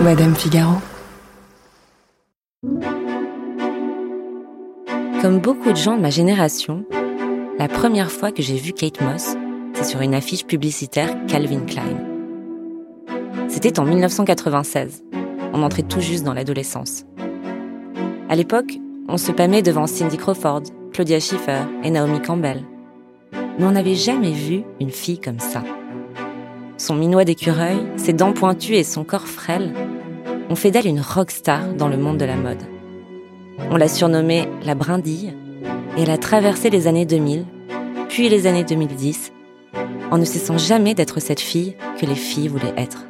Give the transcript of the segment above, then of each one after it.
Madame Figaro. Comme beaucoup de gens de ma génération, la première fois que j'ai vu Kate Moss, c'est sur une affiche publicitaire Calvin Klein. C'était en 1996. On entrait tout juste dans l'adolescence. À l'époque, on se pâmait devant Cindy Crawford, Claudia Schiffer et Naomi Campbell. Mais on n'avait jamais vu une fille comme ça. Son minois d'écureuil, ses dents pointues et son corps frêle ont fait d'elle une rockstar dans le monde de la mode. On l'a surnommée la brindille et elle a traversé les années 2000, puis les années 2010, en ne cessant jamais d'être cette fille que les filles voulaient être.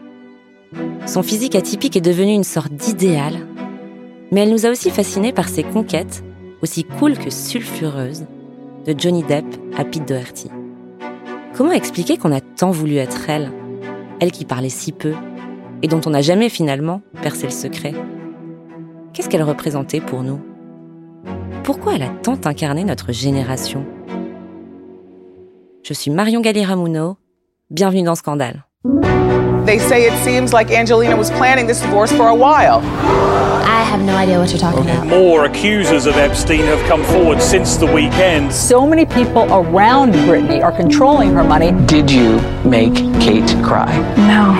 Son physique atypique est devenu une sorte d'idéal mais elle nous a aussi fascinés par ses conquêtes, aussi cool que sulfureuses, de Johnny Depp à Pete Doherty. Comment expliquer qu'on a tant voulu être elle, elle qui parlait si peu, et dont on n'a jamais finalement percé le secret Qu'est-ce qu'elle représentait pour nous? Pourquoi elle a tant incarné notre génération? Je suis Marion Galli-Ramuno, bienvenue dans Scandale. They say it seems like Angelina was planning this divorce for a while. I have no idea what you're talking about. More accusers of Epstein have come forward since the weekend. So many people around Britney are controlling her money. Did you make Kate cry? No.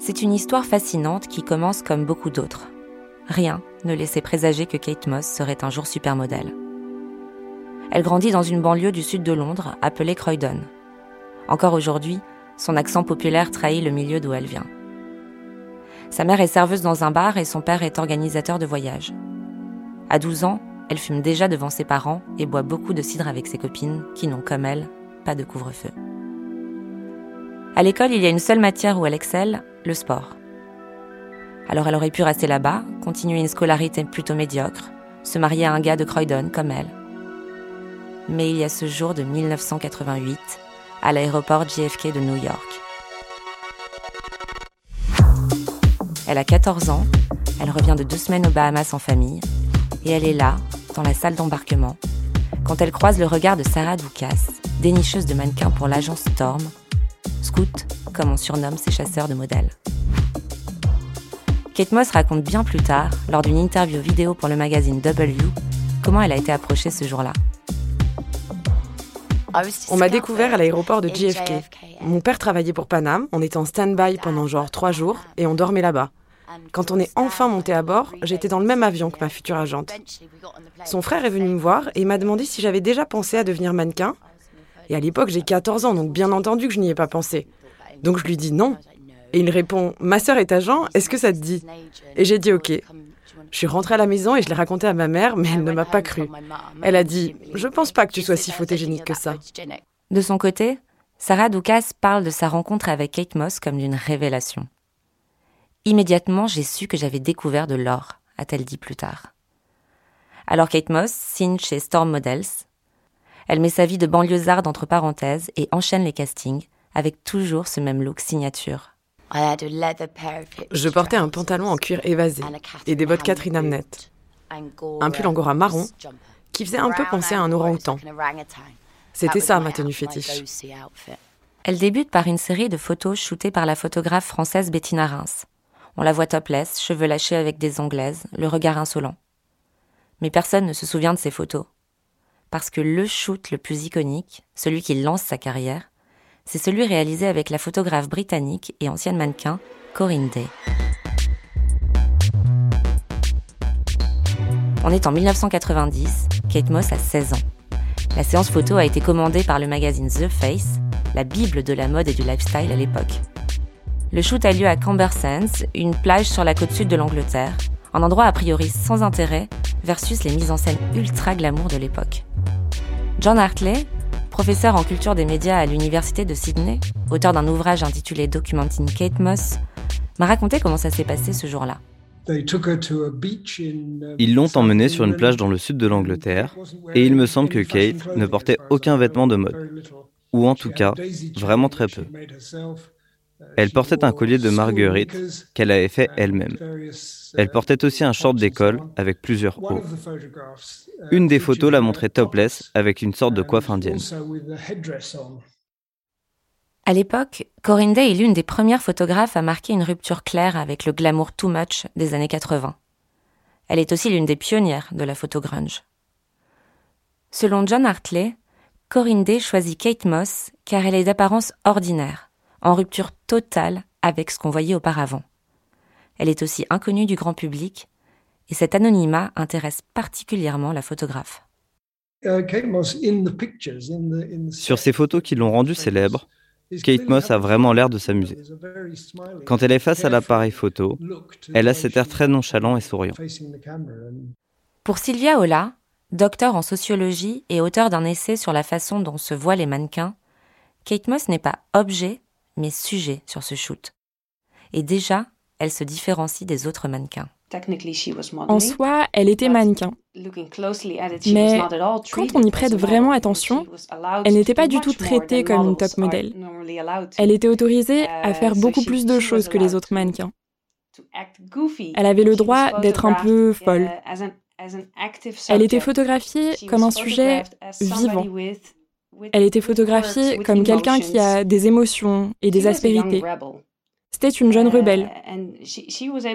C'est une histoire fascinante qui commence comme beaucoup d'autres. Rien ne laissait présager que Kate Moss serait un jour supermodèle. Elle grandit dans une banlieue du sud de Londres appelée Croydon. Encore aujourd'hui, son accent populaire trahit le milieu d'où elle vient. Sa mère est serveuse dans un bar et son père est organisateur de voyages. À 12 ans, elle fume déjà devant ses parents et boit beaucoup de cidre avec ses copines qui n'ont comme elle pas de couvre-feu. À l'école, il y a une seule matière où elle excelle, le sport. Alors elle aurait pu rester là-bas, continuer une scolarité plutôt médiocre, se marier à un gars de Croydon comme elle. Mais il y a ce jour de 1988, à l'aéroport JFK de New York. Elle a 14 ans, elle revient de deux semaines aux Bahamas en famille, et elle est là, dans la salle d'embarquement, quand elle croise le regard de Sarah Doukas, dénicheuse de mannequins pour l'agence Storm, scout, comme on surnomme ces chasseurs de modèles. Kate Moss raconte bien plus tard, lors d'une interview vidéo pour le magazine W, comment elle a été approchée ce jour-là. On m'a découvert à l'aéroport de JFK. Mon père travaillait pour Panam, on était en stand-by pendant genre trois jours et on dormait là-bas. Quand on est enfin monté à bord, j'étais dans le même avion que ma future agente. Son frère est venu me voir et m'a demandé si j'avais déjà pensé à devenir mannequin et à l'époque, j'ai 14 ans, donc bien entendu que je n'y ai pas pensé. Donc je lui dis non. Et il répond Ma sœur est agent, est-ce que ça te dit? Et j'ai dit OK. Je suis rentrée à la maison et je l'ai raconté à ma mère, mais elle ne m'a pas cru. Elle a dit Je pense pas que tu sois si photogénique que ça. De son côté, Sarah Doukas parle de sa rencontre avec Kate Moss comme d'une révélation. Immédiatement, j'ai su que j'avais découvert de l'or, a-t-elle dit plus tard. Alors Kate Moss signe chez Storm Models, elle met sa vie de banlieusarde entre parenthèses et enchaîne les castings avec toujours ce même look signature. Je portais un pantalon en cuir évasé et des bottes Catherine Amnett. Un pull angora marron qui faisait un peu penser à un orang-outan. C'était ça ma tenue fétiche. Elle débute par une série de photos shootées par la photographe française Bettina Reims. On la voit topless, cheveux lâchés avec des anglaises, le regard insolent. Mais personne ne se souvient de ces photos parce que le shoot le plus iconique, celui qui lance sa carrière, c'est celui réalisé avec la photographe britannique et ancienne mannequin Corinne Day. On est en 1990, Kate Moss a 16 ans. La séance photo a été commandée par le magazine The Face, la bible de la mode et du lifestyle à l'époque. Le shoot a lieu à Camber Sands, une plage sur la côte sud de l'Angleterre, un endroit a priori sans intérêt versus les mises en scène ultra glamour de l'époque. John Hartley, professeur en culture des médias à l'Université de Sydney, auteur d'un ouvrage intitulé Documenting Kate Moss, m'a raconté comment ça s'est passé ce jour-là. Ils l'ont emmenée sur une plage dans le sud de l'Angleterre et il me semble que Kate ne portait aucun vêtement de mode, ou en tout cas vraiment très peu. Elle portait un collier de marguerite qu'elle avait fait elle-même. Elle portait aussi un short d'école avec plusieurs hauts. Une des photos la montrait topless avec une sorte de coiffe indienne. À l'époque, Corinne Day est l'une des premières photographes à marquer une rupture claire avec le glamour too much des années 80. Elle est aussi l'une des pionnières de la photo grunge. Selon John Hartley, Corinne Day choisit Kate Moss car elle est d'apparence ordinaire, en rupture totale avec ce qu'on voyait auparavant. Elle est aussi inconnue du grand public, et cet anonymat intéresse particulièrement la photographe. Sur ces photos qui l'ont rendue célèbre, Kate Moss a vraiment l'air de s'amuser. Quand elle est face à l'appareil photo, elle a cet air très nonchalant et souriant. Pour Sylvia Ola, docteur en sociologie et auteur d'un essai sur la façon dont se voient les mannequins, Kate Moss n'est pas objet, mais sujet sur ce shoot. Et déjà, elle se différencie des autres mannequins. En soi, elle était mannequin. Mais quand on y prête vraiment attention, elle n'était pas du tout traitée comme une top modèle. Elle était autorisée à uh, faire beaucoup plus de choses que les autres mannequins. Elle avait le droit d'être un peu uh, folle. Elle était photographiée comme un sujet vivant. Elle était photographiée comme quelqu'un qui a des émotions et des aspérités. C'était une jeune rebelle.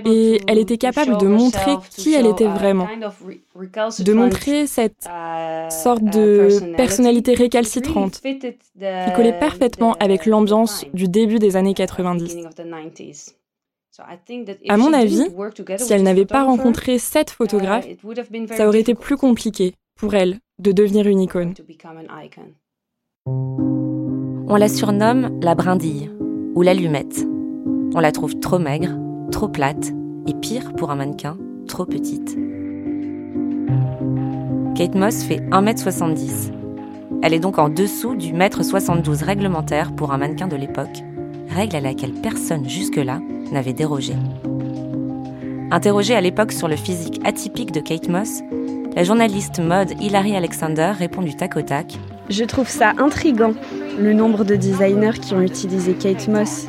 Et elle était capable de montrer qui elle était vraiment. De montrer cette sorte de personnalité récalcitrante qui collait parfaitement avec l'ambiance du début des années 90. À mon avis, si elle n'avait pas rencontré cette photographe, ça aurait été plus compliqué pour elle de devenir une icône. On la surnomme la brindille ou l'allumette. On la trouve trop maigre, trop plate et pire pour un mannequin, trop petite. Kate Moss fait 1m70. Elle est donc en dessous du mètre 72 réglementaire pour un mannequin de l'époque, règle à laquelle personne jusque-là n'avait dérogé. Interrogée à l'époque sur le physique atypique de Kate Moss, la journaliste mode Hilary Alexander répond du tac au tac. Je trouve ça intrigant, le nombre de designers qui ont utilisé Kate Moss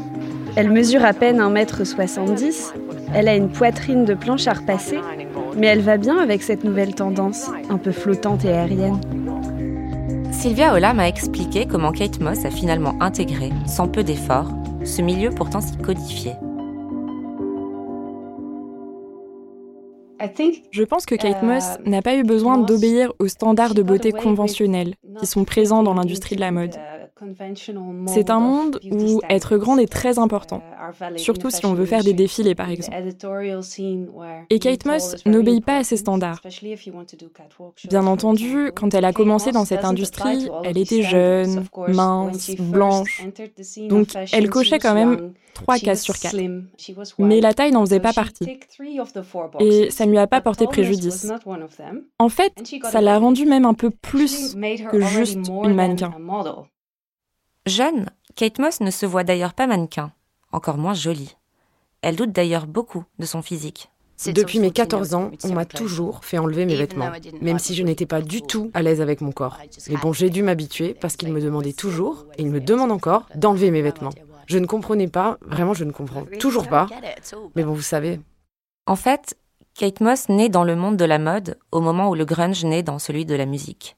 elle mesure à peine 1m70, elle a une poitrine de planche à repasser, mais elle va bien avec cette nouvelle tendance, un peu flottante et aérienne. Sylvia Ola m'a expliqué comment Kate Moss a finalement intégré, sans peu d'efforts, ce milieu pourtant si codifié. Je pense que Kate Moss n'a pas eu besoin d'obéir aux standards de beauté conventionnels qui sont présents dans l'industrie de la mode. C'est un monde où être grande est très important, surtout si on veut faire des défilés par exemple. Et Kate Moss n'obéit pas à ces standards. Bien entendu, quand elle a commencé dans cette industrie, elle était jeune, mince, blanche, donc elle cochait quand même trois cases sur quatre. Mais la taille n'en faisait pas partie. Et ça ne lui a pas porté préjudice. En fait, ça l'a rendue même un peu plus que juste une mannequin. Jeune, Kate Moss ne se voit d'ailleurs pas mannequin, encore moins jolie. Elle doute d'ailleurs beaucoup de son physique. Depuis mes 14 ans, on m'a toujours fait enlever mes vêtements, même si je n'étais pas du tout à l'aise avec mon corps. Mais bon, j'ai dû m'habituer parce qu'il me demandait toujours, et il me demande encore, d'enlever mes vêtements. Je ne comprenais pas, vraiment je ne comprends toujours pas. Mais bon, vous savez. En fait, Kate Moss naît dans le monde de la mode au moment où le grunge naît dans celui de la musique.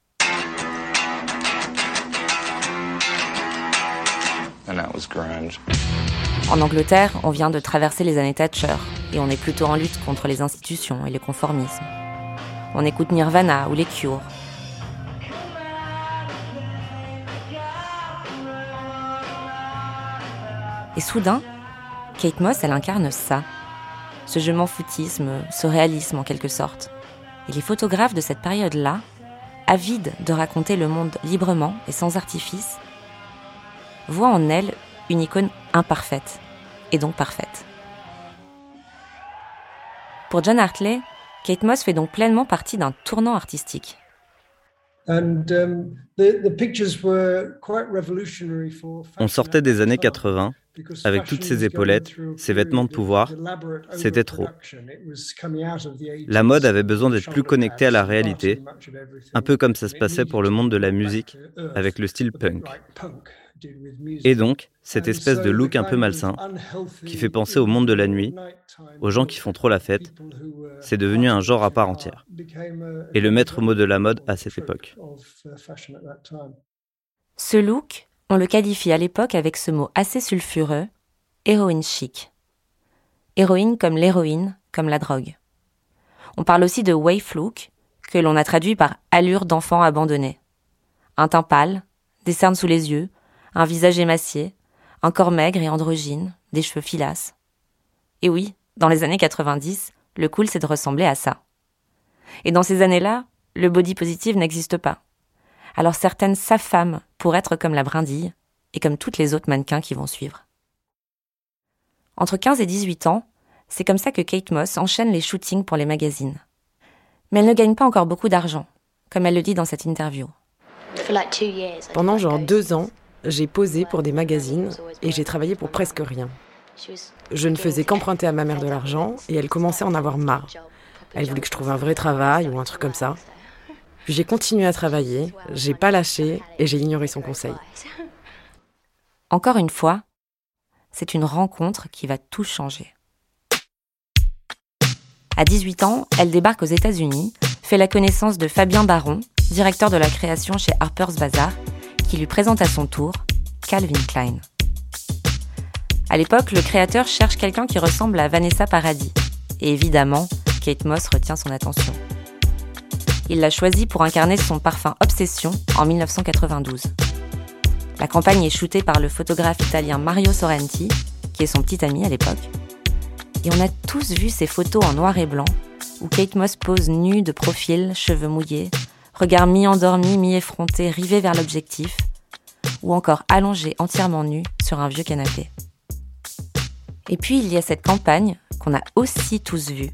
En Angleterre, on vient de traverser les années Thatcher et on est plutôt en lutte contre les institutions et le conformisme. On écoute Nirvana ou les Cure. Et soudain, Kate Moss, elle incarne ça. Ce je m'en foutisme, ce réalisme en quelque sorte. Et les photographes de cette période-là, avides de raconter le monde librement et sans artifice, voit en elle une icône imparfaite, et donc parfaite. Pour John Hartley, Kate Moss fait donc pleinement partie d'un tournant artistique. On sortait des années 80 avec toutes ses épaulettes, ses vêtements de pouvoir, c'était trop. La mode avait besoin d'être plus connectée à la réalité, un peu comme ça se passait pour le monde de la musique avec le style punk. Et donc, cette espèce de look un peu malsain, qui fait penser au monde de la nuit, aux gens qui font trop la fête, c'est devenu un genre à part entière. Et le maître mot de la mode à cette époque. Ce look, on le qualifie à l'époque avec ce mot assez sulfureux, héroïne chic. Héroïne comme l'héroïne, comme la drogue. On parle aussi de waif look, que l'on a traduit par allure d'enfant abandonné. Un teint pâle, des cernes sous les yeux, un visage émacié, un corps maigre et androgyne, des cheveux filasses. Et oui, dans les années 90, le cool c'est de ressembler à ça. Et dans ces années-là, le body positive n'existe pas alors certaines s'affament pour être comme la brindille et comme toutes les autres mannequins qui vont suivre. Entre 15 et 18 ans, c'est comme ça que Kate Moss enchaîne les shootings pour les magazines. Mais elle ne gagne pas encore beaucoup d'argent, comme elle le dit dans cette interview. Pendant genre deux ans, j'ai posé pour des magazines et j'ai travaillé pour presque rien. Je ne faisais qu'emprunter à ma mère de l'argent et elle commençait à en avoir marre. Elle voulait que je trouve un vrai travail ou un truc comme ça. Puis j'ai continué à travailler, j'ai pas lâché et j'ai ignoré son conseil. Encore une fois, c'est une rencontre qui va tout changer. À 18 ans, elle débarque aux États-Unis, fait la connaissance de Fabien Baron, directeur de la création chez Harper's Bazaar, qui lui présente à son tour Calvin Klein. À l'époque, le créateur cherche quelqu'un qui ressemble à Vanessa Paradis. Et évidemment, Kate Moss retient son attention il l'a choisi pour incarner son parfum Obsession en 1992. La campagne est shootée par le photographe italien Mario Sorrenti, qui est son petit ami à l'époque. Et on a tous vu ces photos en noir et blanc, où Kate Moss pose nue de profil, cheveux mouillés, regard mi-endormi, mi-effronté, rivé vers l'objectif, ou encore allongée entièrement nue sur un vieux canapé. Et puis il y a cette campagne qu'on a aussi tous vue,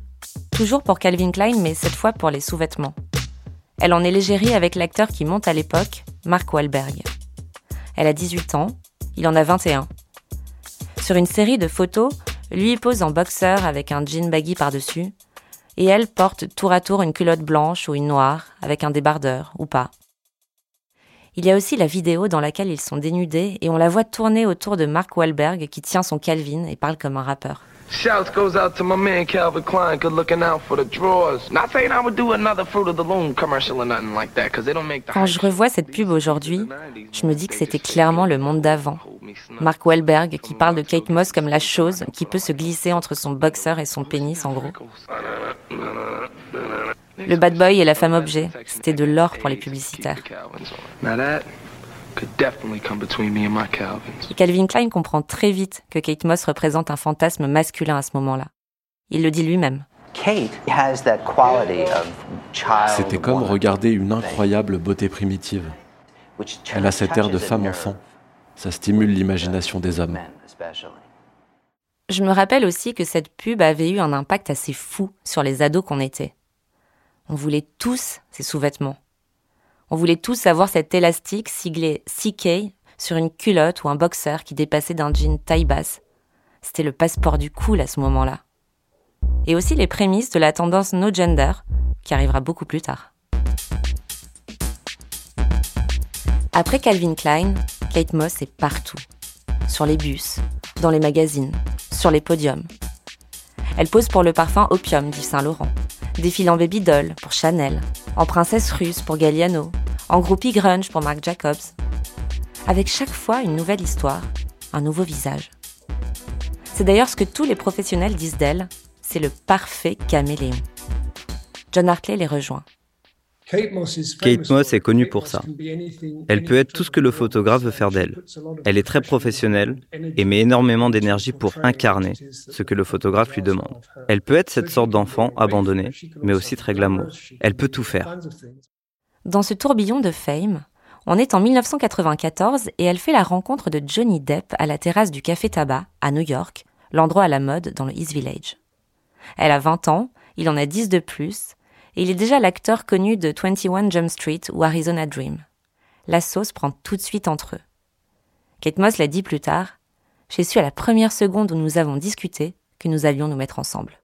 toujours pour Calvin Klein, mais cette fois pour les sous-vêtements. Elle en est légérie avec l'acteur qui monte à l'époque, Mark Wahlberg. Elle a 18 ans, il en a 21. Sur une série de photos, lui pose en boxeur avec un jean baggy par-dessus, et elle porte tour à tour une culotte blanche ou une noire avec un débardeur ou pas. Il y a aussi la vidéo dans laquelle ils sont dénudés et on la voit tourner autour de Mark Wahlberg qui tient son Calvin et parle comme un rappeur. Shouts goes out to my man Calvin Klein, good looking out for the drawers. Not saying I would do another Fruit of the Loom commercial or nothing like that, cause they don't make the Quand je revois cette pub aujourd'hui, je me dis que c'était clairement le monde d'avant. Mark Wahlberg qui parle de Kate Moss comme la chose qui peut se glisser entre son boxeur et son pénis en gros. Le bad boy et la femme objet, c'était de l'or pour les publicitaires. Et Calvin Klein comprend très vite que Kate Moss représente un fantasme masculin à ce moment-là. Il le dit lui-même. C'était comme regarder une incroyable beauté primitive. Elle a cet air de femme-enfant. Ça stimule l'imagination des hommes. Je me rappelle aussi que cette pub avait eu un impact assez fou sur les ados qu'on était. On voulait tous ces sous-vêtements. On voulait tous avoir cet élastique siglé CK sur une culotte ou un boxer qui dépassait d'un jean taille basse. C'était le passeport du cool à ce moment-là. Et aussi les prémices de la tendance no gender, qui arrivera beaucoup plus tard. Après Calvin Klein, Kate Moss est partout. Sur les bus, dans les magazines, sur les podiums. Elle pose pour le parfum Opium du Saint-Laurent, défile en baby doll pour Chanel, en princesse russe pour Galliano, en groupie grunge pour Marc Jacobs. Avec chaque fois une nouvelle histoire, un nouveau visage. C'est d'ailleurs ce que tous les professionnels disent d'elle, c'est le parfait caméléon. John Hartley les rejoint. Kate Moss est connue pour ça. Elle peut être tout ce que le photographe veut faire d'elle. Elle est très professionnelle et met énormément d'énergie pour incarner ce que le photographe lui demande. Elle peut être cette sorte d'enfant abandonné, mais aussi très glamour. Elle peut tout faire. Dans ce tourbillon de fame, on est en 1994 et elle fait la rencontre de Johnny Depp à la terrasse du Café Tabac à New York, l'endroit à la mode dans le East Village. Elle a 20 ans, il en a 10 de plus, il est déjà l'acteur connu de 21 Jump Street ou Arizona Dream. La sauce prend tout de suite entre eux. Kate Moss l'a dit plus tard, j'ai su à la première seconde où nous avons discuté que nous allions nous mettre ensemble.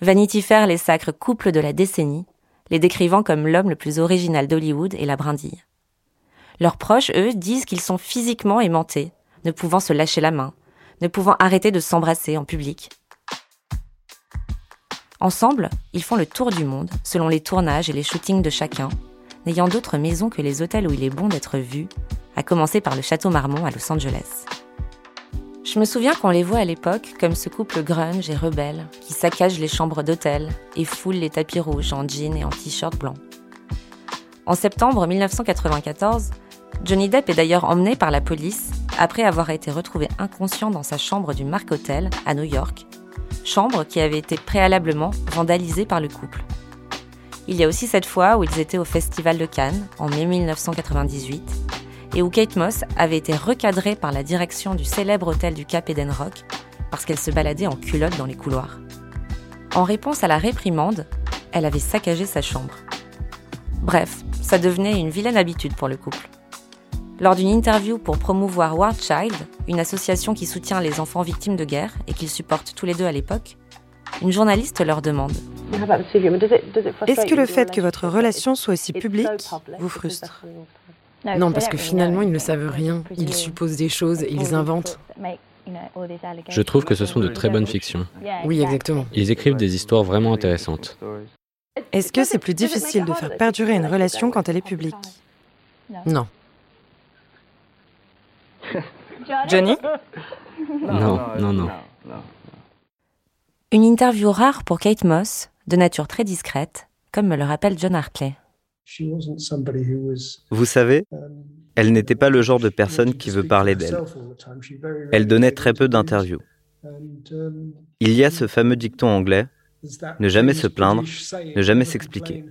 Vanity Fair les sacre couple de la décennie, les décrivant comme l'homme le plus original d'Hollywood et la brindille. Leurs proches, eux, disent qu'ils sont physiquement aimantés, ne pouvant se lâcher la main, ne pouvant arrêter de s'embrasser en public. Ensemble, ils font le tour du monde, selon les tournages et les shootings de chacun, n'ayant d'autres maisons que les hôtels où il est bon d'être vu, à commencer par le Château Marmont à Los Angeles. Je me souviens qu'on les voit à l'époque comme ce couple grunge et rebelle qui saccage les chambres d'hôtel et foule les tapis rouges en jean et en t-shirt blanc. En septembre 1994, Johnny Depp est d'ailleurs emmené par la police après avoir été retrouvé inconscient dans sa chambre du Mark Hotel à New York, chambre qui avait été préalablement vandalisée par le couple. Il y a aussi cette fois où ils étaient au Festival de Cannes en mai 1998 et où Kate Moss avait été recadrée par la direction du célèbre hôtel du Cap Eden Rock parce qu'elle se baladait en culotte dans les couloirs. En réponse à la réprimande, elle avait saccagé sa chambre. Bref, ça devenait une vilaine habitude pour le couple. Lors d'une interview pour promouvoir War Child, une association qui soutient les enfants victimes de guerre et qu'ils supportent tous les deux à l'époque, une journaliste leur demande Est-ce que le fait que votre relation soit aussi publique vous frustre? Non, parce que finalement, ils ne savent rien. Ils supposent des choses, ils inventent. Je trouve que ce sont de très bonnes fictions. Oui, exactement. Ils écrivent des histoires vraiment intéressantes. Est-ce que c'est plus difficile de faire perdurer une relation quand elle est publique? Non. Johnny Non, non, non. Une interview rare pour Kate Moss, de nature très discrète, comme me le rappelle John Hartley. Vous savez, elle n'était pas le genre de personne qui veut parler d'elle. Elle donnait très peu d'interviews. Il y a ce fameux dicton anglais, ne jamais se plaindre, ne jamais s'expliquer.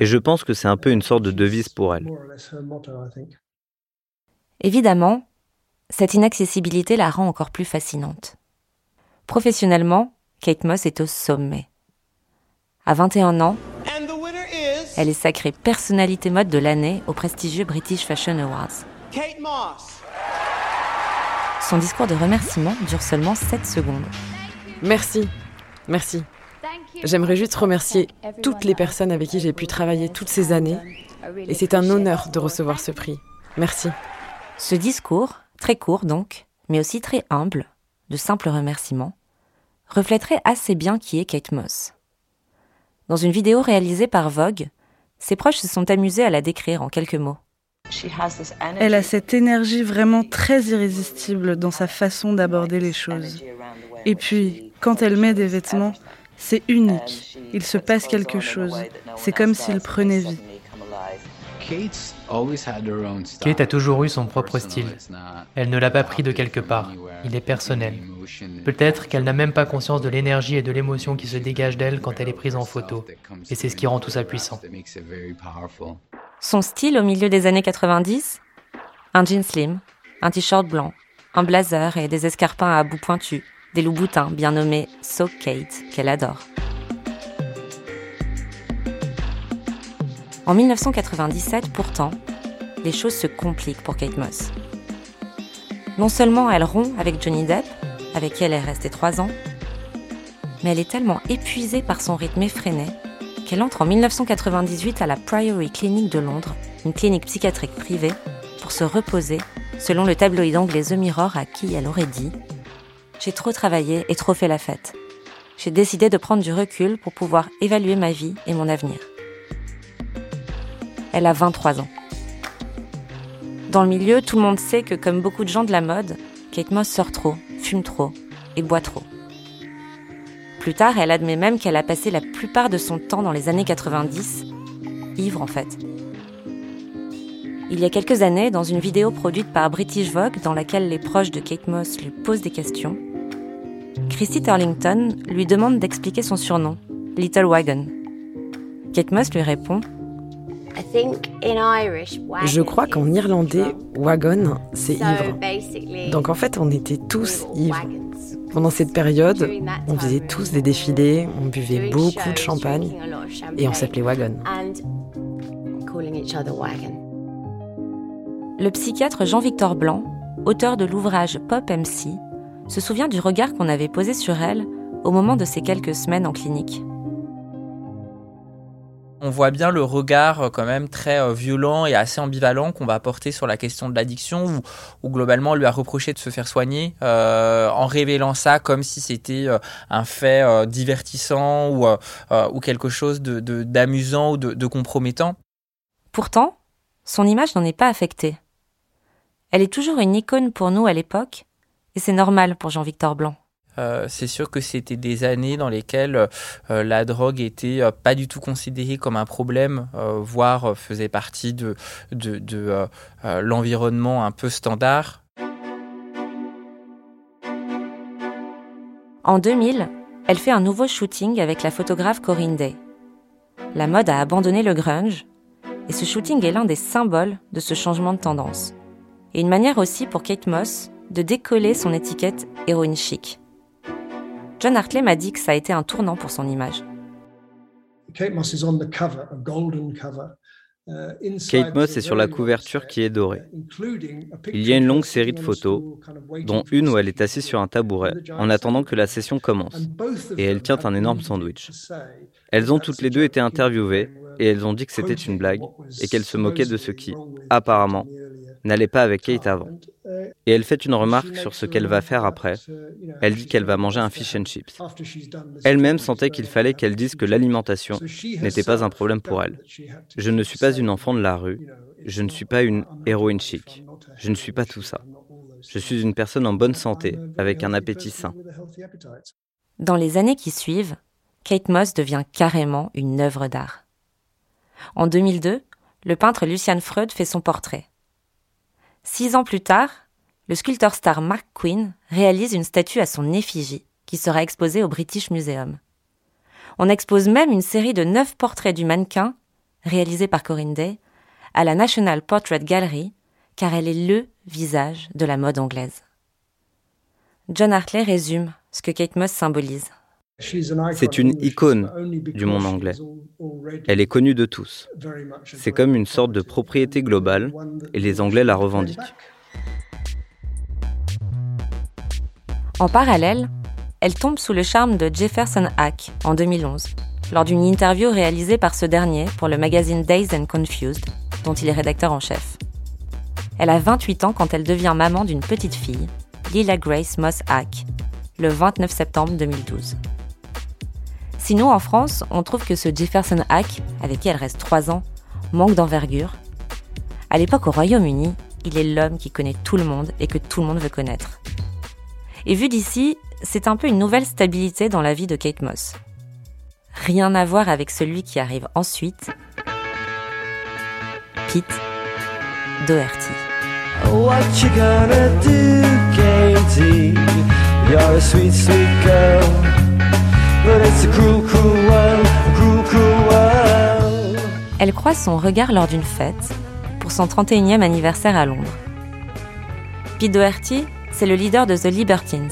Et je pense que c'est un peu une sorte de devise pour elle. Évidemment, cette inaccessibilité la rend encore plus fascinante. Professionnellement, Kate Moss est au sommet. À 21 ans, elle est sacrée personnalité mode de l'année au prestigieux British Fashion Awards. Kate Moss. Son discours de remerciement dure seulement 7 secondes. Merci. Merci. J'aimerais juste remercier toutes les personnes avec qui j'ai pu travailler toutes ces années. Et c'est un honneur de recevoir ce prix. Merci. Ce discours, très court donc, mais aussi très humble, de simples remerciements, reflèterait assez bien qui est Kate Moss. Dans une vidéo réalisée par Vogue, ses proches se sont amusés à la décrire en quelques mots. Elle a cette énergie vraiment très irrésistible dans sa façon d'aborder les choses. Et puis, quand elle met des vêtements, c'est unique. Il se passe quelque chose. C'est comme s'il prenait vie. Kate a toujours eu son propre style. Elle ne l'a pas pris de quelque part. Il est personnel. Peut-être qu'elle n'a même pas conscience de l'énergie et de l'émotion qui se dégagent d'elle quand elle est prise en photo. Et c'est ce qui rend tout ça puissant. Son style au milieu des années 90 Un jean slim, un t-shirt blanc, un blazer et des escarpins à bout pointu, des loups boutins bien nommés So Kate, qu'elle adore. En 1997, pourtant, les choses se compliquent pour Kate Moss. Non seulement elle rompt avec Johnny Depp, avec qui elle est restée trois ans, mais elle est tellement épuisée par son rythme effréné qu'elle entre en 1998 à la Priory Clinic de Londres, une clinique psychiatrique privée, pour se reposer, selon le tabloïd anglais The Mirror à qui elle aurait dit J'ai trop travaillé et trop fait la fête. J'ai décidé de prendre du recul pour pouvoir évaluer ma vie et mon avenir. Elle a 23 ans. Dans le milieu, tout le monde sait que, comme beaucoup de gens de la mode, Kate Moss sort trop, fume trop et boit trop. Plus tard, elle admet même qu'elle a passé la plupart de son temps dans les années 90, ivre en fait. Il y a quelques années, dans une vidéo produite par British Vogue dans laquelle les proches de Kate Moss lui posent des questions, Christy Turlington lui demande d'expliquer son surnom, Little Wagon. Kate Moss lui répond je crois qu'en irlandais, wagon, c'est ivre. Donc en fait, on était tous ivres. Pendant cette période, on faisait tous des défilés, on buvait beaucoup de champagne et on s'appelait wagon. Le psychiatre Jean-Victor Blanc auteur de l'ouvrage Pop MC, se souvient du regard qu'on avait posé sur elle au moment de ces quelques semaines en clinique on voit bien le regard euh, quand même très euh, violent et assez ambivalent qu'on va porter sur la question de l'addiction, où, globalement on lui a reproché de se faire soigner euh, en révélant ça comme si c'était un fait divertissant ou, ou, quelque chose d'amusant ou de compromettant. Pourtant, son image n'en est pas affectée. Elle est toujours une icône pour nous à l'époque, et c'est normal pour Jean-Victor Blanc. Euh, c'est sûr que c'était des années dans lesquelles euh, la drogue était euh, pas du tout considérée comme un problème, voire faisait partie de, de, l'environnement un peu standard. En 2000, elle fait un nouveau shooting avec la photographe Corinne Day. La mode a abandonné le grunge, et ce shooting est l'un des symboles de ce changement de tendance. Et une manière aussi pour Kate Moss de décoller son étiquette héroïne chic. John Hartley m'a dit que ça a été un tournant pour son image. Kate Moss est sur la couverture qui est dorée. Il y a une longue série de photos, dont une où elle est assise sur un tabouret en attendant que la session commence, et elle tient un énorme sandwich. Elles ont toutes les deux été interviewées, et elles ont dit que c'était une blague, et qu'elles se moquaient de ce qui, apparemment, n'allait pas avec Kate avant. Et elle fait une remarque sur ce qu'elle va faire après. Elle dit qu'elle va manger un fish and chips. Elle-même sentait qu'il fallait qu'elle dise que l'alimentation n'était pas un problème pour elle. Je ne suis pas une enfant de la rue. Je ne suis pas une héroïne chic. Je ne suis pas tout ça. Je suis une personne en bonne santé, avec un appétit sain. Dans les années qui suivent, Kate Moss devient carrément une œuvre d'art. En 2002, le peintre Lucian Freud fait son portrait. Six ans plus tard, le sculpteur star Mark Quinn réalise une statue à son effigie qui sera exposée au British Museum. On expose même une série de neuf portraits du mannequin, réalisés par Corinne Day, à la National Portrait Gallery, car elle est LE visage de la mode anglaise. John Hartley résume ce que Kate Moss symbolise. C'est une icône du monde anglais. Elle est connue de tous. C'est comme une sorte de propriété globale et les Anglais la revendiquent. En parallèle, elle tombe sous le charme de Jefferson Hack en 2011, lors d'une interview réalisée par ce dernier pour le magazine Days and Confused, dont il est rédacteur en chef. Elle a 28 ans quand elle devient maman d'une petite fille, Lila Grace Moss Hack, le 29 septembre 2012. Sinon, en France, on trouve que ce Jefferson Hack, avec qui elle reste 3 ans, manque d'envergure. À l'époque, au Royaume-Uni, il est l'homme qui connaît tout le monde et que tout le monde veut connaître. Et vu d'ici, c'est un peu une nouvelle stabilité dans la vie de Kate Moss. Rien à voir avec celui qui arrive ensuite, Pete Doherty. What you gonna do, Katie? You're a sweet, sweet girl. Elle croise son regard lors d'une fête pour son 31e anniversaire à Londres. Pete Doherty, c'est le leader de The Libertines,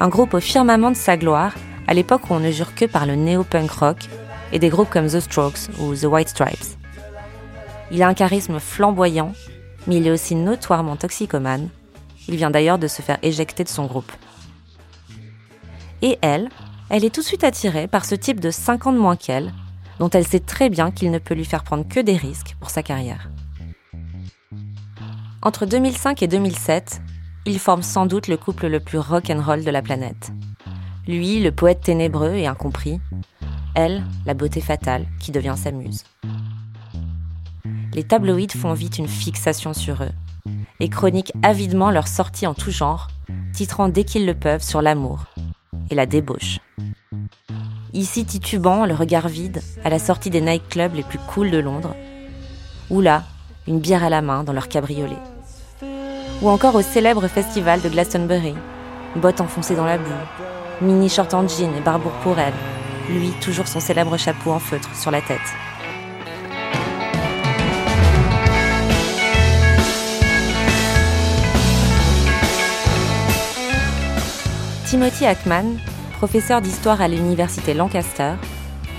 un groupe au firmament de sa gloire à l'époque où on ne jure que par le néo-punk rock et des groupes comme The Strokes ou The White Stripes. Il a un charisme flamboyant, mais il est aussi notoirement toxicomane. Il vient d'ailleurs de se faire éjecter de son groupe. Et elle, elle est tout de suite attirée par ce type de 5 ans de moins qu'elle, dont elle sait très bien qu'il ne peut lui faire prendre que des risques pour sa carrière. Entre 2005 et 2007, ils forment sans doute le couple le plus rock and roll de la planète. Lui, le poète ténébreux et incompris, elle, la beauté fatale qui devient sa muse. Les tabloïds font vite une fixation sur eux et chroniquent avidement leurs sorties en tout genre, titrant dès qu'ils le peuvent sur l'amour et la débauche. Ici titubant, le regard vide, à la sortie des nightclubs les plus cools de Londres. Ou là, une bière à la main dans leur cabriolet. Ou encore au célèbre festival de Glastonbury, bottes enfoncées dans la boue, mini short en jean et barbour pour elle, lui toujours son célèbre chapeau en feutre sur la tête. Timothy Ackman professeur d'histoire à l'université Lancaster,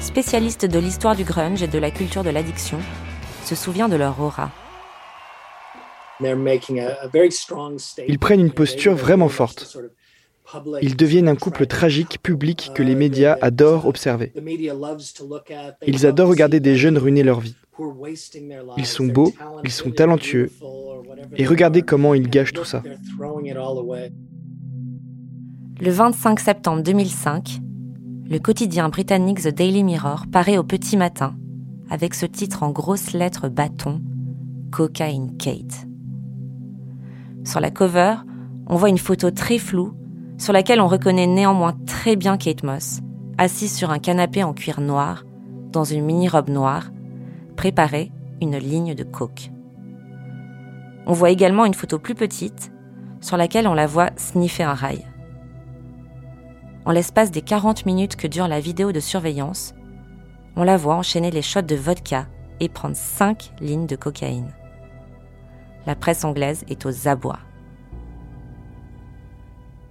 spécialiste de l'histoire du grunge et de la culture de l'addiction, se souvient de leur aura. Ils prennent une posture vraiment forte. Ils deviennent un couple tragique public que les médias adorent observer. Ils adorent regarder des jeunes ruiner leur vie. Ils sont beaux, ils sont talentueux, et regardez comment ils gâchent tout ça. Le 25 septembre 2005, le quotidien britannique The Daily Mirror paraît au petit matin avec ce titre en grosses lettres bâton Cocaine Kate. Sur la cover, on voit une photo très floue sur laquelle on reconnaît néanmoins très bien Kate Moss, assise sur un canapé en cuir noir, dans une mini-robe noire, préparée une ligne de coke. On voit également une photo plus petite, sur laquelle on la voit sniffer un rail. En l'espace des 40 minutes que dure la vidéo de surveillance, on la voit enchaîner les shots de vodka et prendre 5 lignes de cocaïne. La presse anglaise est aux abois.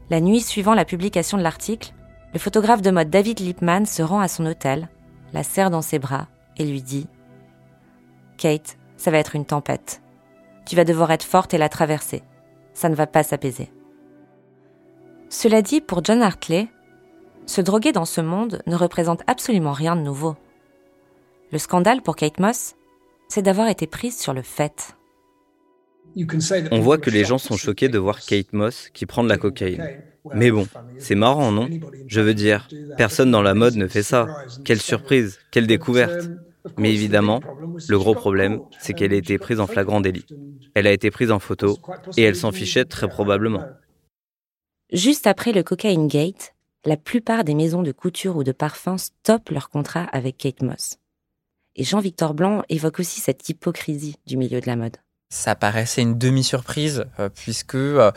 La nuit suivant la publication de l'article, le photographe de mode David Lipman se rend à son hôtel, la serre dans ses bras et lui dit Kate, ça va être une tempête. Tu vas devoir être forte et la traverser. Ça ne va pas s'apaiser. Cela dit, pour John Hartley, se droguer dans ce monde ne représente absolument rien de nouveau. Le scandale pour Kate Moss, c'est d'avoir été prise sur le fait. On voit que les gens sont choqués de voir Kate Moss qui prend de la cocaïne. Mais bon, c'est marrant, non? Je veux dire, personne dans la mode ne fait ça. Quelle surprise, quelle découverte. Mais évidemment, le gros problème, c'est qu'elle a été prise en flagrant délit. Elle a été prise en photo et elle s'en fichait très probablement. Juste après le Cocaine Gate, la plupart des maisons de couture ou de parfums stoppent leur contrat avec Kate Moss. Et Jean-Victor Blanc évoque aussi cette hypocrisie du milieu de la mode ça paraissait une demi-surprise euh, puisque euh,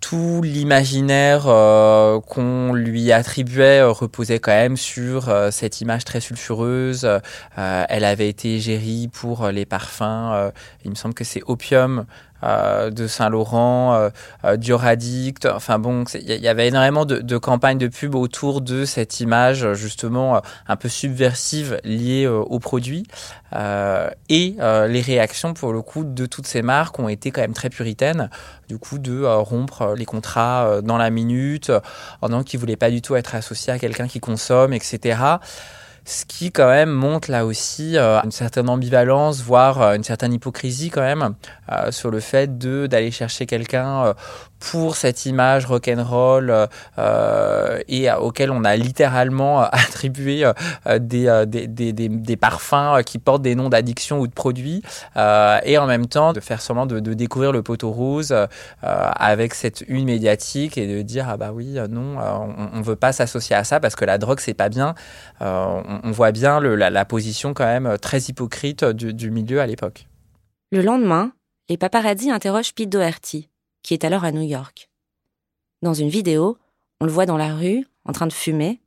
tout l'imaginaire euh, qu'on lui attribuait reposait quand même sur cette image très sulfureuse. elle avait été gérée pour les parfums. il me semble que c'est Opium euh, de Saint-Laurent, euh, euh, Dior Addict. Enfin bon, il y, avait énormément de, campagnes de pub autour de cette image justement un peu subversive liée aux produits. et les réactions pour le coup de toutes ces marques ont été quand même très puritaines. Du coup, de rompre les contrats dans la minute, en disant qu'ils voulaient pas du tout être associés à quelqu'un qui consomme, etc ce qui quand même montre là aussi euh, une certaine ambivalence, voire euh, une certaine hypocrisie quand même euh, sur le fait d'aller chercher quelqu'un pour cette image rock'n'roll euh, et auquel on a littéralement attribué des, des, des, des, parfums qui portent des noms d'addiction ou de produits et en même temps de faire seulement de, de découvrir le poteau rose avec cette une médiatique et de dire ah bah oui non on, on veut pas s'associer à ça parce que la drogue c'est pas bien on, voit bien la, position quand même très hypocrite du, milieu à l'époque. Le lendemain, les paparazzis interrogent Pete Doherty, qui est alors à New York. Dans une vidéo, on le voit dans la rue, en train de fumer,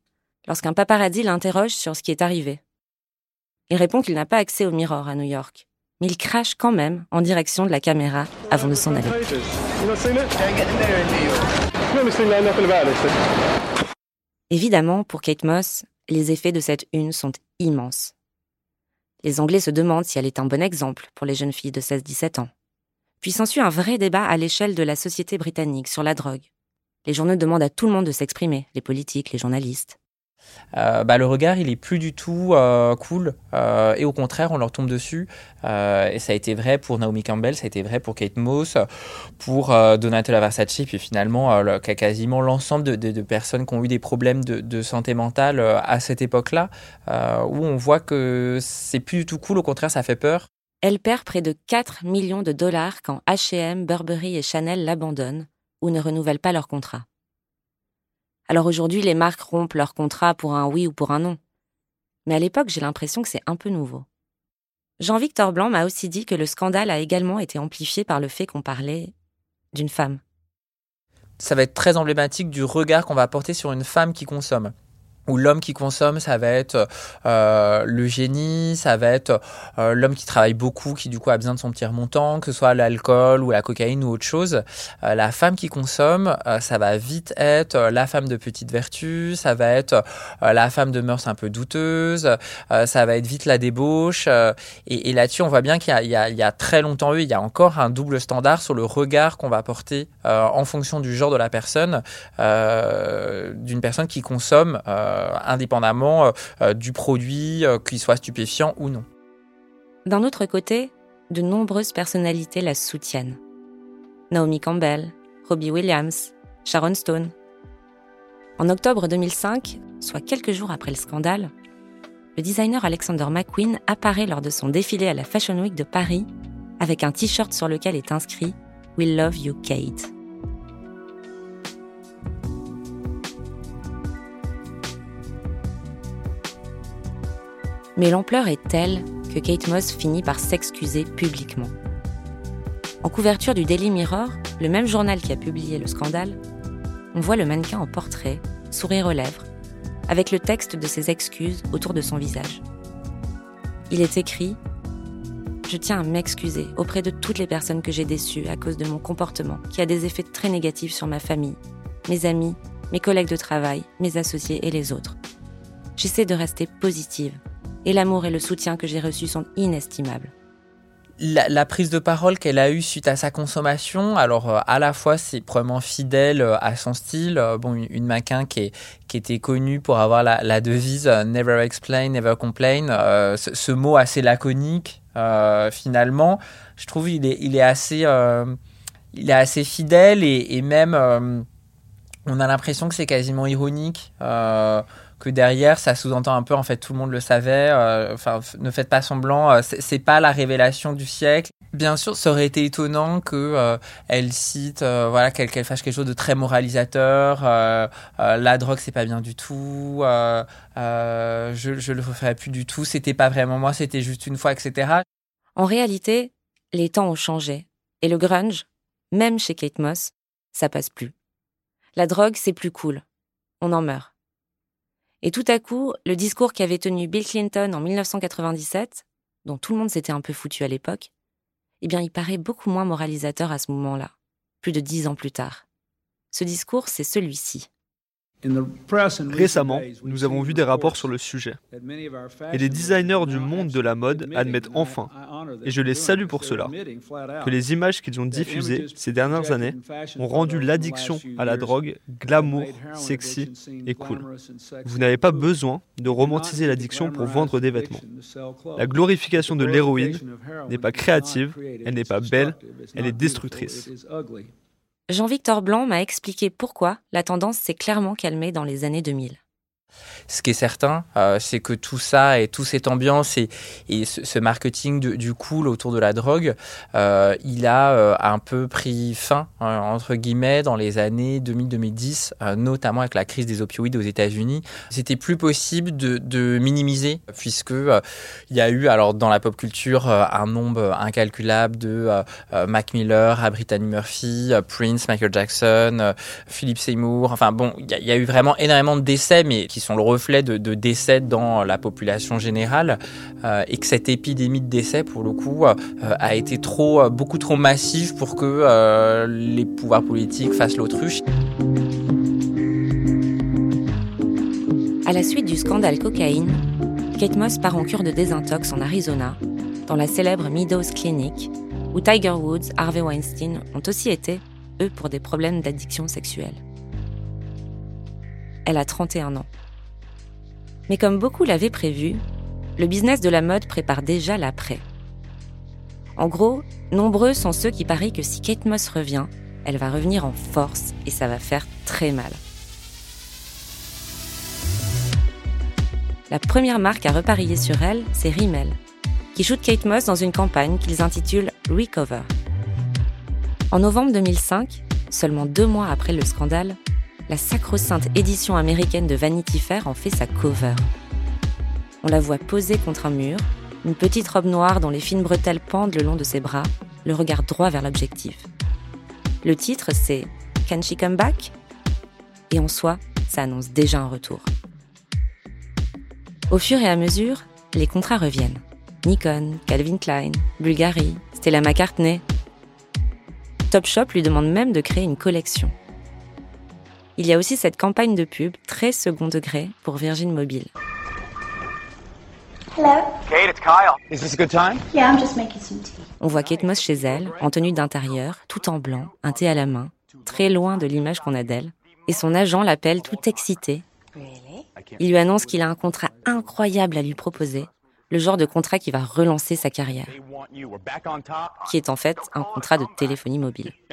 lorsqu'un paparazzi l'interroge sur ce qui est arrivé. Il répond qu'il n'a pas accès au mirror à New York, mais il crache quand même en direction de la caméra avant de s'en aller. Évidemment, pour Kate Moss, les effets de cette une sont immenses. Les Anglais se demandent si elle est un bon exemple pour les jeunes filles de 16-17 ans. Puis s'ensuit un vrai débat à l'échelle de la société britannique sur la drogue. Les journaux demandent à tout le monde de s'exprimer, les politiques, les journalistes. Euh, bah, le regard il est plus du tout euh, cool euh, et au contraire on leur tombe dessus et ça a été vrai pour Naomi Campbell ça a été vrai pour Kate Moss pour Donatella Versace puis finalement quasiment l'ensemble de, personnes qui ont eu des problèmes de, santé mentale à cette époque là où on voit que c'est plus du tout cool au contraire ça fait peur elle perd près de 4 millions de dollars quand H&M, Burberry et Chanel l'abandonnent ou ne renouvellent pas leur contrat. Alors aujourd'hui, les marques rompent leur contrat pour un oui ou pour un non. Mais à l'époque, j'ai l'impression que c'est un peu nouveau. Jean-Victor Blanc m'a aussi dit que le scandale a également été amplifié par le fait qu'on parlait d'une femme. Ça va être très emblématique du regard qu'on va porter sur une femme qui consomme. Où l'homme qui consomme, ça va être euh, le génie, ça va être euh, l'homme qui travaille beaucoup, qui du coup a besoin de son petit remontant, que ce soit l'alcool ou la cocaïne ou autre chose. Euh, la femme qui consomme, ça va vite être la femme de petite vertu, ça va être la femme de mœurs un peu douteuse, ça va être vite la débauche. et, et là-dessus, on voit bien qu'il y, y, y, a très longtemps eu, il y a encore un double standard sur le regard qu'on va porter en fonction du genre de la personne, d'une personne qui consomme. Euh, indépendamment euh, du produit, euh, qu'il soit stupéfiant ou non. D'un autre côté, de nombreuses personnalités la soutiennent. Naomi Campbell, Robbie Williams, Sharon Stone. En octobre 2005, soit quelques jours après le scandale, le designer Alexander McQueen apparaît lors de son défilé à la Fashion Week de Paris avec un t-shirt sur lequel est inscrit We Love You Kate. Mais l'ampleur est telle que Kate Moss finit par s'excuser publiquement. En couverture du Daily Mirror, le même journal qui a publié le scandale, on voit le mannequin en portrait, sourire aux lèvres, avec le texte de ses excuses autour de son visage. Il est écrit Je tiens à m'excuser auprès de toutes les personnes que j'ai déçues à cause de mon comportement qui a des effets très négatifs sur ma famille, mes amis, mes collègues de travail, mes associés et les autres. J'essaie de rester positive et l'amour et le soutien que j'ai reçus sont inestimables. La, prise de parole qu'elle a eue suite à sa consommation, alors euh, à la fois c'est probablement fidèle euh, à son style, euh, bon une, une qui, qui était connue pour avoir la, devise Never explain, never complain, ce, mot assez laconique finalement, je trouve il est, il est assez il est assez fidèle et même on a l'impression que c'est quasiment ironique que derrière ça sous-entend un peu en fait tout le monde le savait euh, enfin ne faites pas semblant euh, c'est pas la révélation du siècle. Bien sûr ça aurait été étonnant que euh, elle cite voilà qu'elle fasse quelque chose de très moralisateur la drogue c'est pas bien du tout je je le referai plus du tout c'était pas vraiment moi c'était juste une fois etc en réalité les temps ont changé. Et le grunge même chez Kate Moss ça passe plus. La drogue c'est plus cool. On en meurt et tout à coup, le discours qu'avait tenu Bill Clinton en 1997, dont tout le monde s'était un peu foutu à l'époque, eh bien, il paraît beaucoup moins moralisateur à ce moment-là, plus de dix ans plus tard. Ce discours, c'est celui-ci. Récemment, nous avons vu des rapports sur le sujet. Et les designers du monde de la mode admettent enfin, et je les salue pour cela, que les images qu'ils ont diffusées ces dernières années ont rendu l'addiction à la drogue glamour, sexy et cool. Vous n'avez pas besoin de romantiser l'addiction pour vendre des vêtements. La glorification de l'héroïne n'est pas créative, elle n'est pas belle, elle est destructrice. Jean-Victor Blanc m'a expliqué pourquoi la tendance s'est clairement calmée dans les années 2000. Ce qui est certain, euh, c'est que tout ça et toute cette ambiance et, ce, marketing du cool autour de la drogue, euh, il a euh, un peu pris fin, entre guillemets, dans les années 2000-2010, notamment avec la crise des opioïdes aux États-Unis. C'était plus possible de, minimiser, puisque il y a eu, alors dans la pop culture, un nombre incalculable de Mac Miller, Brittany Murphy, Prince, Michael Jackson, Philip Seymour. Enfin bon, il y, y, a eu vraiment énormément de décès, mais qui sont le reflet de, décès dans la population générale euh, et que cette épidémie de décès, pour le coup, euh, a été trop, beaucoup trop massive pour que euh, les pouvoirs politiques fassent l'autruche. À la suite du scandale cocaïne, Kate Moss part en cure de désintox en Arizona, dans la célèbre Meadows Clinic, où Tiger Woods, Harvey Weinstein ont aussi été, eux, pour des problèmes d'addiction sexuelle. Elle a 31 ans. Mais comme beaucoup l'avaient prévu, le business de la mode prépare déjà l'après. En gros, nombreux sont ceux qui parient que si Kate Moss revient, elle va revenir en force et ça va faire très mal. La première marque à reparier sur elle, c'est Rimmel, qui shoot Kate Moss dans une campagne qu'ils intitulent Recover. En novembre 2005, seulement deux mois après le scandale, la sacro-sainte édition américaine de Vanity Fair en fait sa cover. On la voit posée contre un mur, une petite robe noire dont les fines bretelles pendent le long de ses bras, le regard droit vers l'objectif. Le titre, c'est Can She Come Back? Et en soi, ça annonce déjà un retour. Au fur et à mesure, les contrats reviennent. Nikon, Calvin Klein, Bulgari, Stella McCartney. Topshop lui demande même de créer une collection. Il y a aussi cette campagne de pub très second degré pour Virgin Mobile. Hello? Kate, it's Kyle. Is this a good time? Yeah, I'm just making some tea. On voit Kate Moss chez elle, en tenue d'intérieur, tout en blanc, un thé à la main, très loin de l'image qu'on a d'elle, et son agent l'appelle tout excité. Il lui annonce qu'il a un contrat incroyable à lui proposer, le genre de contrat qui va relancer sa carrière, qui est en fait un contrat de téléphonie mobile.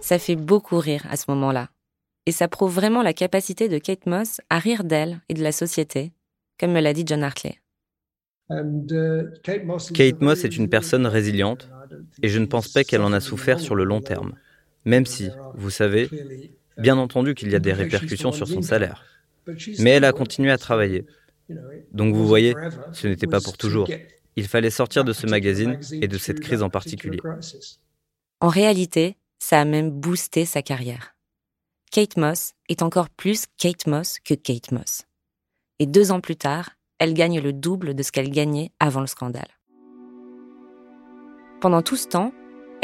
Ça fait beaucoup rire à ce moment-là. Et ça prouve vraiment la capacité de Kate Moss à rire d'elle et de la société, comme me l'a dit John Hartley. Kate Moss est une personne résiliente et je ne pense pas qu'elle en a souffert sur le long terme, même si, vous savez, bien entendu qu'il y a des répercussions sur son salaire. Mais elle a continué à travailler. Donc vous voyez, ce n'était pas pour toujours. Il fallait sortir de ce magazine et de cette crise en particulier. En réalité, ça a même boosté sa carrière. Kate Moss est encore plus Kate Moss que Kate Moss. Et deux ans plus tard, elle gagne le double de ce qu'elle gagnait avant le scandale. Pendant tout ce temps,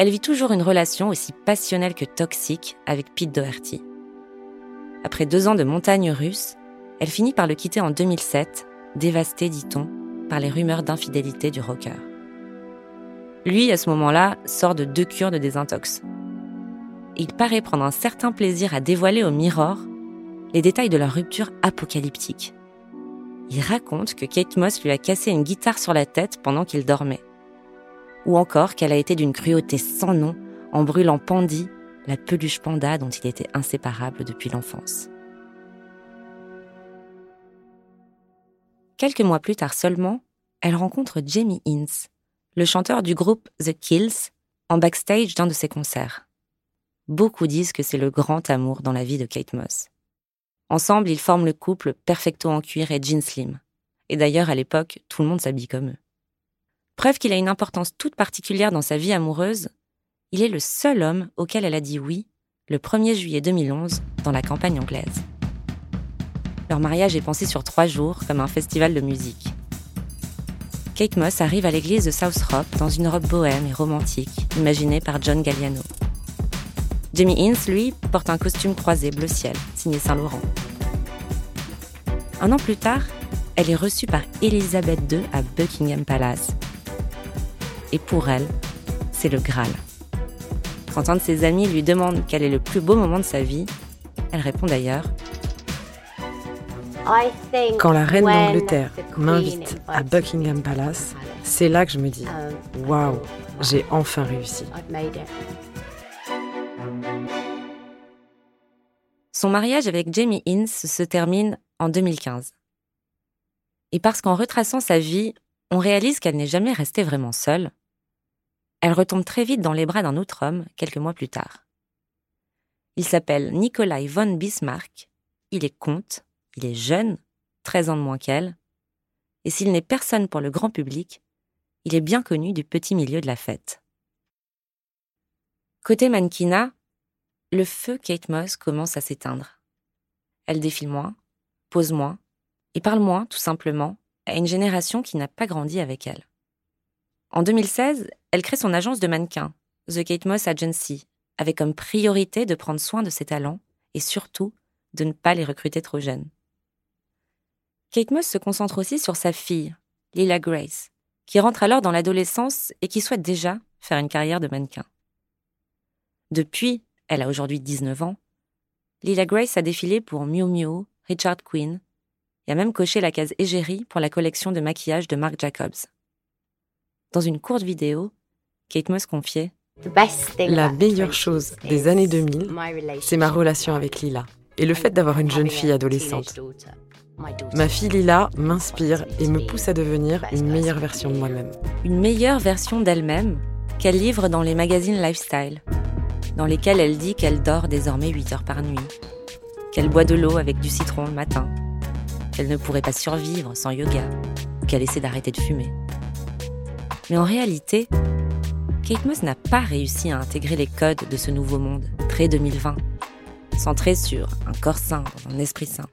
elle vit toujours une relation aussi passionnelle que toxique avec Pete Doherty. Après deux ans de montagne russe, elle finit par le quitter en 2007, dévastée, dit-on, par les rumeurs d'infidélité du rocker. Lui, à ce moment-là, sort de deux cures de désintox, il paraît prendre un certain plaisir à dévoiler au Mirror les détails de leur rupture apocalyptique. Il raconte que Kate Moss lui a cassé une guitare sur la tête pendant qu'il dormait. Ou encore qu'elle a été d'une cruauté sans nom en brûlant Pandy, la peluche panda dont il était inséparable depuis l'enfance. Quelques mois plus tard seulement, elle rencontre Jamie Ince, le chanteur du groupe The Kills, en backstage d'un de ses concerts beaucoup disent que c'est le grand amour dans la vie de Kate Moss. Ensemble, ils forment le couple perfecto en cuir et jean slim. Et d'ailleurs, à l'époque, tout le monde s'habille comme eux. Preuve qu'il a une importance toute particulière dans sa vie amoureuse, il est le seul homme auquel elle a dit oui le 1er juillet 2011 dans la campagne anglaise. Leur mariage est pensé sur trois jours comme un festival de musique. Kate Moss arrive à l'église de South dans une robe bohème et romantique, imaginée par John Galliano. Jamie Ince, lui, porte un costume croisé bleu ciel, signé Saint-Laurent. Un an plus tard, elle est reçue par Elisabeth II à Buckingham Palace. Et pour elle, c'est le Graal. Quand un de ses amis lui demande quel est le plus beau moment de sa vie, elle répond d'ailleurs Quand la reine d'Angleterre m'invite à Buckingham Palace, c'est là que je me dis Waouh, j'ai enfin réussi. Son mariage avec Jamie Ince se termine en 2015. Et parce qu'en retraçant sa vie, on réalise qu'elle n'est jamais restée vraiment seule, elle retombe très vite dans les bras d'un autre homme quelques mois plus tard. Il s'appelle Nikolai von Bismarck, il est comte, il est jeune, 13 ans de moins qu'elle, et s'il n'est personne pour le grand public, il est bien connu du petit milieu de la fête. Côté mannequinat, le feu Kate Moss commence à s'éteindre. Elle défile moins, pose moins, et parle moins, tout simplement, à une génération qui n'a pas grandi avec elle. En 2016, elle crée son agence de mannequins, The Kate Moss Agency, avec comme priorité de prendre soin de ses talents et surtout de ne pas les recruter trop jeunes. Kate Moss se concentre aussi sur sa fille, Lila Grace, qui rentre alors dans l'adolescence et qui souhaite déjà faire une carrière de mannequin. Depuis elle a aujourd'hui 19 ans, Lila Grace a défilé pour Miu Miu, Richard Quinn, et a même coché la case égérie pour la collection de maquillage de Marc Jacobs. Dans une courte vidéo, Kate Moss confiait La meilleure chose des années 2000, c'est ma relation avec Lila et le fait d'avoir une jeune fille adolescente. Ma fille Lila m'inspire et me pousse à devenir une meilleure version de moi-même. Une meilleure version d'elle-même qu'elle livre dans les magazines lifestyle, dans lesquelles elle dit qu'elle dort désormais 8 heures par nuit, qu'elle boit de l'eau avec du citron le matin, qu'elle ne pourrait pas survivre sans yoga, qu'elle essaie d'arrêter de fumer. Mais en réalité, Kate Moss n'a pas réussi à intégrer les codes de ce nouveau monde, très 2020. centré sur un corps sain un esprit sain.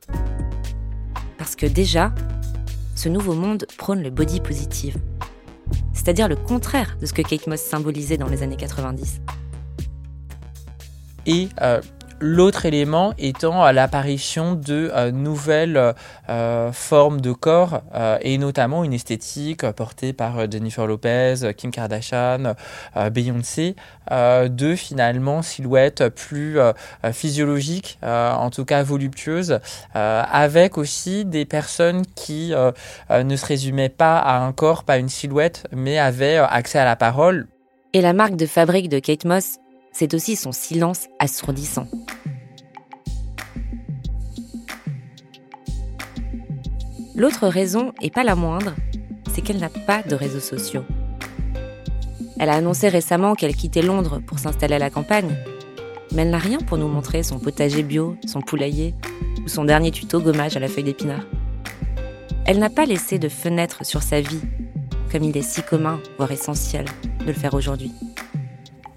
Parce que déjà, ce nouveau monde prône le body positive, c'est-à-dire le contraire de ce que Kate Moss symbolisait dans les années 90. Et euh, L'autre élément étant l'apparition de euh, nouvelles euh, formes de corps euh, et notamment une esthétique portée par Jennifer Lopez, Kim Kardashian, Beyoncé, de finalement silhouettes plus physiologiques, en tout cas voluptueuses, avec aussi des personnes qui ne se résumaient pas à un corps, pas une silhouette, mais avaient accès à la parole. Et la marque de fabrique de Kate Moss c'est aussi son silence assourdissant. L'autre raison, et pas la moindre, c'est qu'elle n'a pas de réseaux sociaux. Elle a annoncé récemment qu'elle quittait Londres pour s'installer à la campagne, mais elle n'a rien pour nous montrer son potager bio, son poulailler ou son dernier tuto gommage à la feuille d'épinard. Elle n'a pas laissé de fenêtre sur sa vie, comme il est si commun, voire essentiel, de le faire aujourd'hui.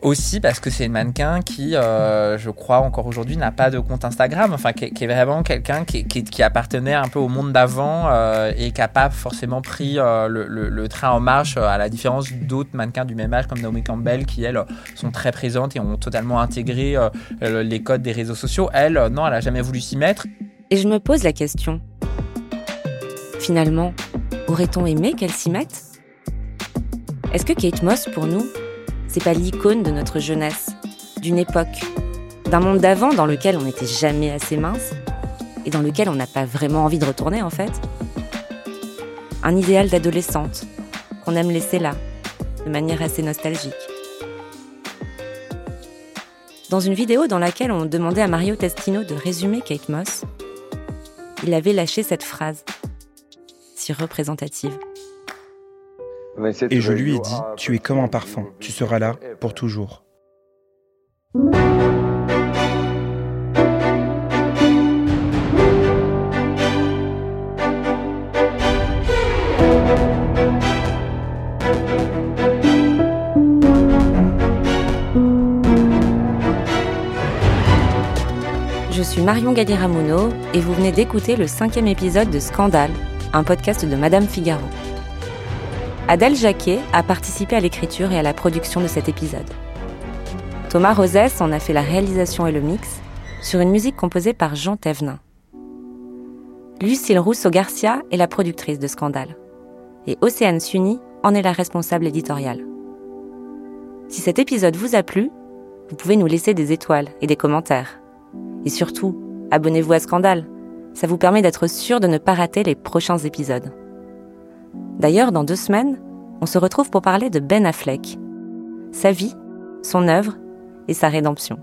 Aussi parce que c'est une mannequin qui, euh, je crois encore aujourd'hui, n'a pas de compte Instagram, enfin qui, est vraiment quelqu'un qui, appartenait un peu au monde d'avant euh, et qui n'a pas forcément pris euh, le, le, train en marche, à la différence d'autres mannequins du même âge comme Naomi Campbell qui, elles, sont très présentes et ont totalement intégré les codes des réseaux sociaux. Elle, non, elle n'a jamais voulu s'y mettre. Et je me pose la question, finalement, aurait-on aimé qu'elle s'y mette? Est-ce que Kate Moss, pour nous, c'est pas l'icône de notre jeunesse, d'une époque, d'un monde d'avant dans lequel on n'était jamais assez mince et dans lequel on n'a pas vraiment envie de retourner en fait. Un idéal d'adolescente qu'on aime laisser là, de manière assez nostalgique. Dans une vidéo dans laquelle on demandait à Mario Testino de résumer Kate Moss, il avait lâché cette phrase, si représentative. Et je lui ai dit, tu es comme un parfum, tu seras là pour toujours. Je suis Marion Gallieramuno et vous venez d'écouter le cinquième épisode de Scandale, un podcast de Madame Figaro. Adèle Jacquet a participé à l'écriture et à la production de cet épisode. Thomas Rosès en a fait la réalisation et le mix sur une musique composée par Jean Thévenin. Lucille Rousseau-Garcia est la productrice de Scandale et Océane Sunny en est la responsable éditoriale. Si cet épisode vous a plu, vous pouvez nous laisser des étoiles et des commentaires. Et surtout, abonnez-vous à Scandale. Ça vous permet d'être sûr de ne pas rater les prochains épisodes. D'ailleurs, dans deux semaines, on se retrouve pour parler de Ben Affleck, sa vie, son œuvre et sa rédemption.